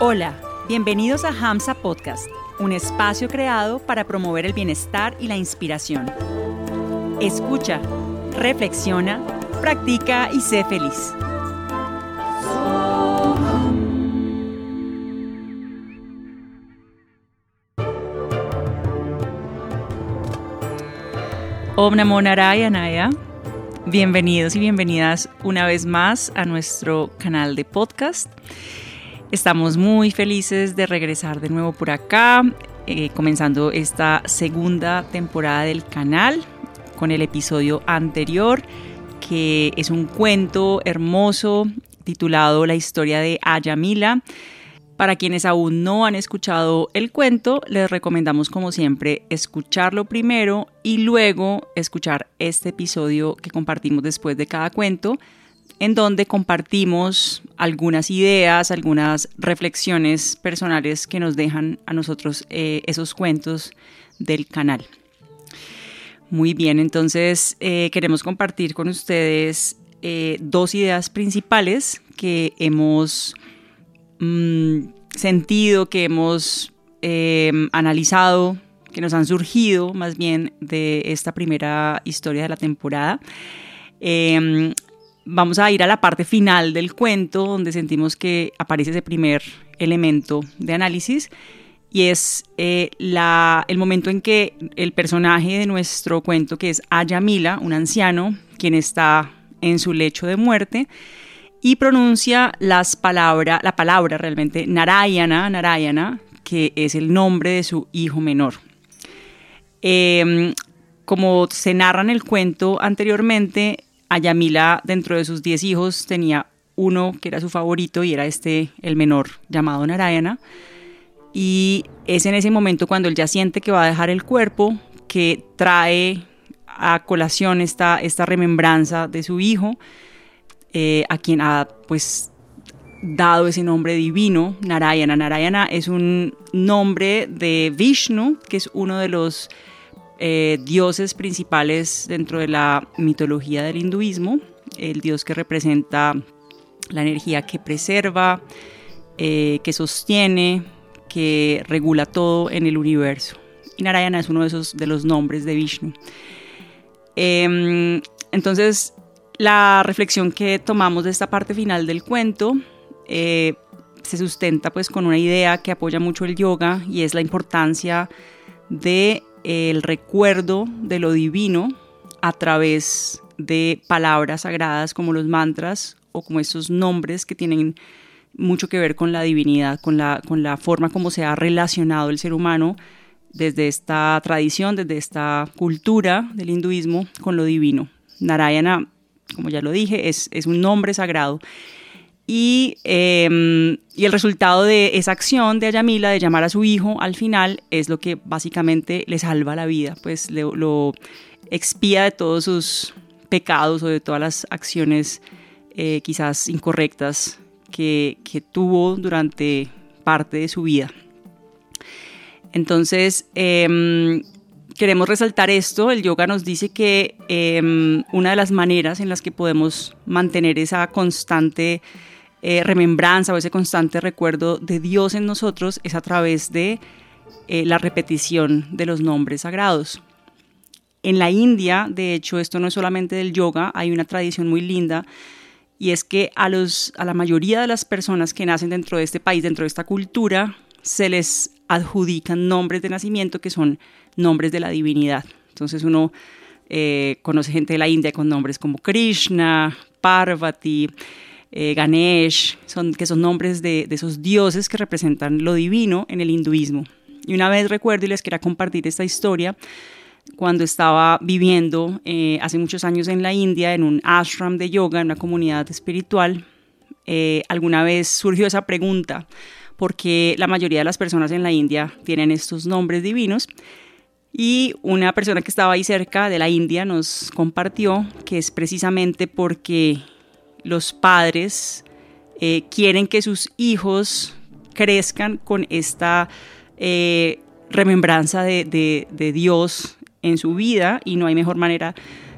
Hola, bienvenidos a Hamsa Podcast, un espacio creado para promover el bienestar y la inspiración. Escucha, reflexiona, practica y sé feliz. Om Namo Narayanaya. Bienvenidos y bienvenidas una vez más a nuestro canal de podcast. Estamos muy felices de regresar de nuevo por acá, eh, comenzando esta segunda temporada del canal con el episodio anterior, que es un cuento hermoso titulado La historia de Ayamila. Para quienes aún no han escuchado el cuento, les recomendamos como siempre escucharlo primero y luego escuchar este episodio que compartimos después de cada cuento, en donde compartimos algunas ideas, algunas reflexiones personales que nos dejan a nosotros eh, esos cuentos del canal. Muy bien, entonces eh, queremos compartir con ustedes eh, dos ideas principales que hemos mm, sentido, que hemos em, analizado, que nos han surgido más bien de esta primera historia de la temporada. Em, vamos a ir a la parte final del cuento, donde sentimos que aparece ese primer elemento de análisis, y es eh, la, el momento en que el personaje de nuestro cuento, que es Ayamila, un anciano, quien está en su lecho de muerte, y pronuncia las palabra, la palabra realmente Narayana, Narayana, que es el nombre de su hijo menor. Em, como se narra en el cuento anteriormente, Ayamila, dentro de sus 10 hijos, tenía uno que era su favorito y era este, el menor, llamado Narayana. Y es en ese momento cuando él ya siente que va a dejar el cuerpo, que trae a colación esta, esta remembranza de su hijo, eh, a quien ha pues dado ese nombre divino, Narayana. Narayana es un nombre de Vishnu, que es uno de los eh, dioses principales dentro de la mitología del hinduismo, el dios que representa la energía que preserva, eh, que sostiene, que regula todo en el universo. Y Narayana es uno de esos de los nombres de Vishnu. Em, entonces, la reflexión que tomamos de esta parte final del cuento eh, se sustenta pues con una idea que apoya mucho el yoga y es la importancia de el recuerdo de lo divino a través de palabras sagradas como los mantras o como esos nombres que tienen mucho que ver con la divinidad, con la, con la forma como se ha relacionado el ser humano desde esta tradición, desde esta cultura del hinduismo con lo divino. Narayana, como ya lo dije, es, es un nombre sagrado Em, y, el resultado de esa acción de Ayamila de llamar a su hijo al final es lo que básicamente le salva la vida, pues lo expía de todos sus pecados o de todas las acciones eh, quizás incorrectas que, tuvo durante parte de su vida. Entonces, em, queremos resaltar esto. El yoga nos dice que em, una de las maneras en las que podemos mantener esa constante eh, remembranza o ese constante recuerdo de Dios en nosotros es a través de eh, la repetición de los nombres sagrados. En la India, de hecho, esto no es solamente del yoga, hay una tradición muy linda y es que a, los, a la mayoría de las personas que nacen dentro de este país, dentro de esta cultura, se les adjudican nombres de nacimiento que son nombres de la divinidad. Entonces uno eh, conoce gente de la India con nombres como Krishna, Parvati, eh, Ganesh, son, que son nombres de, esos dioses que representan lo divino en el hinduismo. Y una vez recuerdo y les quería compartir esta historia, cuando estaba viviendo eh, hace muchos años en la India, en un ashram de yoga, en una comunidad espiritual, eh, alguna vez surgió esa pregunta, porque la mayoría de las personas en la India tienen estos nombres divinos. Y una persona que estaba ahí cerca de la India nos compartió que es precisamente porque los padres eh, quieren que sus hijos crezcan con esta eh, remembranza de, Dios en su vida y no hay mejor manera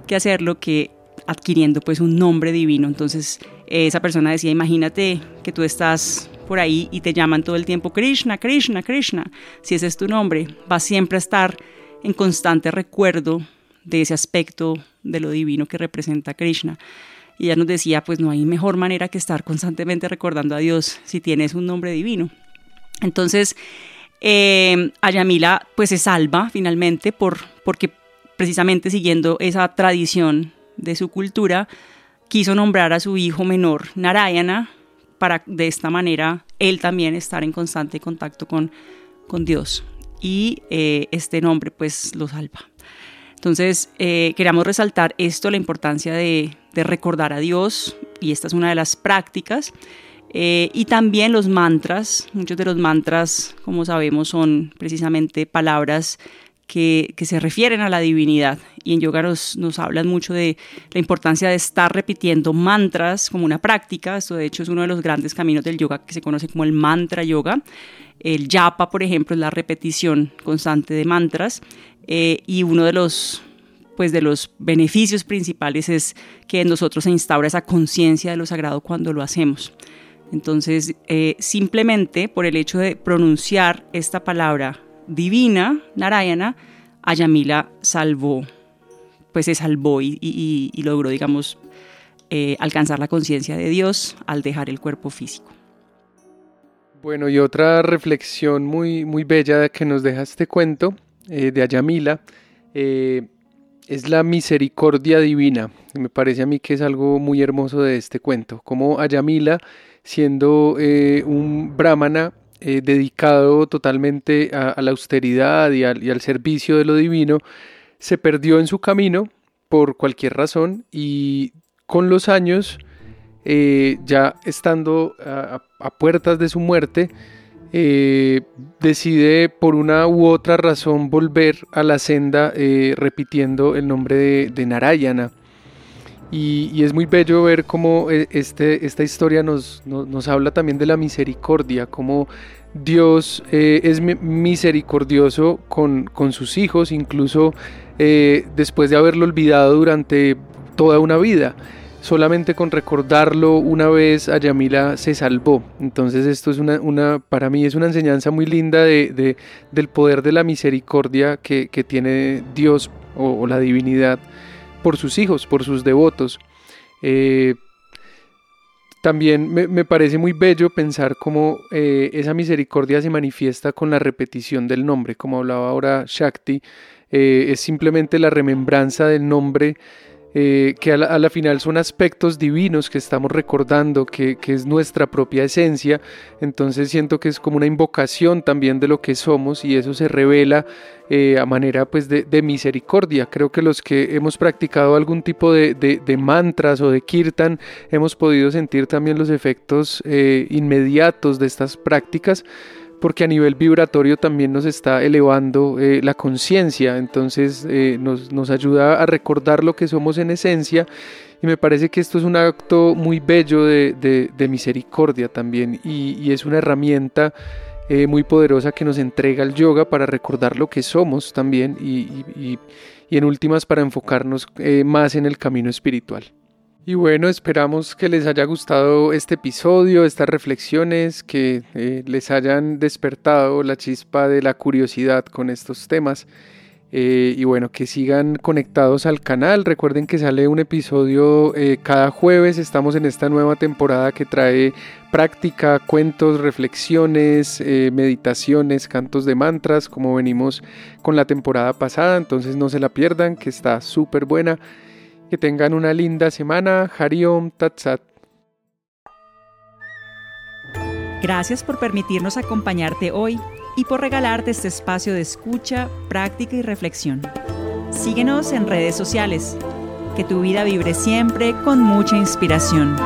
que hacerlo que adquiriendo pues un nombre divino. Entonces esa persona decía, imagínate que tú estás por ahí y te llaman todo el tiempo Krishna, Krishna, Krishna, si ese es tu nombre, vas siempre a estar en constante recuerdo de ese aspecto de lo divino que representa Krishna. Y ella nos decía, pues no hay mejor manera que estar constantemente recordando a Dios si tienes un nombre divino. Entonces, eh, Ayamila pues se salva finalmente por, porque precisamente siguiendo esa tradición de su cultura, quiso nombrar a su hijo menor Narayana para de esta manera él también estar en constante contacto con, con Dios. Y eh, este nombre pues lo salva. Entonces, eh, queremos resaltar esto, la importancia de, recordar a Dios, y esta es una de las prácticas. Eh, y también los mantras, muchos de los mantras, como sabemos, son precisamente palabras que, se refieren a la divinidad. Y en yoga nos, nos, hablan mucho de la importancia de estar repitiendo mantras como una práctica. Esto de hecho es uno de los grandes caminos del yoga que se conoce como el mantra yoga. El japa, por ejemplo, es la repetición constante de mantras. Eh, y uno de los, pues, de los beneficios principales es que en nosotros se instaura esa conciencia de lo sagrado cuando lo hacemos. Entonces, eh, simplemente por el hecho de pronunciar esta palabra divina, Narayana, Ayamila salvó, pues se salvó y, logró, digamos, eh, alcanzar la conciencia de Dios al dejar el cuerpo físico. Bueno, y otra reflexión muy, muy bella que nos deja este cuento eh, de Ayamila eh, es la misericordia divina. Me parece a mí que es algo muy hermoso de este cuento, como Ayamila, siendo un brahmana, eh, dedicado totalmente a, la austeridad y al, servicio de lo divino, se perdió en su camino por cualquier razón y con los años, eh, ya estando a, puertas de su muerte, eh, decide por una u otra razón volver a la senda repitiendo el nombre de Narayana. Y, es muy bello ver cómo eh, este, esta historia nos, nos, habla también de la misericordia, cómo Dios eh, es misericordioso con, con, sus hijos, incluso eh, después de haberlo olvidado durante toda una vida. Solamente con recordarlo una vez a Yamila se salvó. Entonces esto es una, para mí es una enseñanza muy linda de, de, del poder de la misericordia que, tiene Dios o, la divinidad por sus hijos, por sus devotos. Eh, también me, parece muy bello pensar cómo eh, esa misericordia se manifiesta con la repetición del nombre, como hablaba ahora Shakti, eh, es simplemente la remembranza del nombre eh, que a la, final son aspectos divinos que estamos recordando, que, es nuestra propia esencia, entonces siento que es como una invocación también de lo que somos y eso se revela eh, a manera pues de, misericordia. Creo que los que hemos practicado algún tipo de, mantras o de kirtan hemos podido sentir también los efectos eh, inmediatos de estas prácticas porque a nivel vibratorio también nos está elevando eh, la conciencia, entonces eh, nos, ayuda a recordar lo que somos en esencia y me parece que esto es un acto muy bello de, misericordia también y, es una herramienta eh, muy poderosa que nos entrega el yoga para recordar lo que somos también y, y en últimas para enfocarnos más en el camino espiritual. Y bueno, esperamos que les haya gustado este episodio, estas reflexiones, que eh, les hayan despertado la chispa de la curiosidad con estos temas. Eh, y bueno, que sigan conectados al canal. Recuerden que sale un episodio eh, cada jueves. Estamos en esta nueva temporada que trae práctica, cuentos, reflexiones, meditaciones, cantos de mantras, como venimos con la temporada pasada. Entonces no se la pierdan, que está súper buena. Que tengan una linda semana. Hariom Tatsat. Gracias por permitirnos acompañarte hoy y por regalarte este espacio de escucha, práctica y reflexión. Síguenos en redes sociales. Que tu vida vibre siempre con mucha inspiración.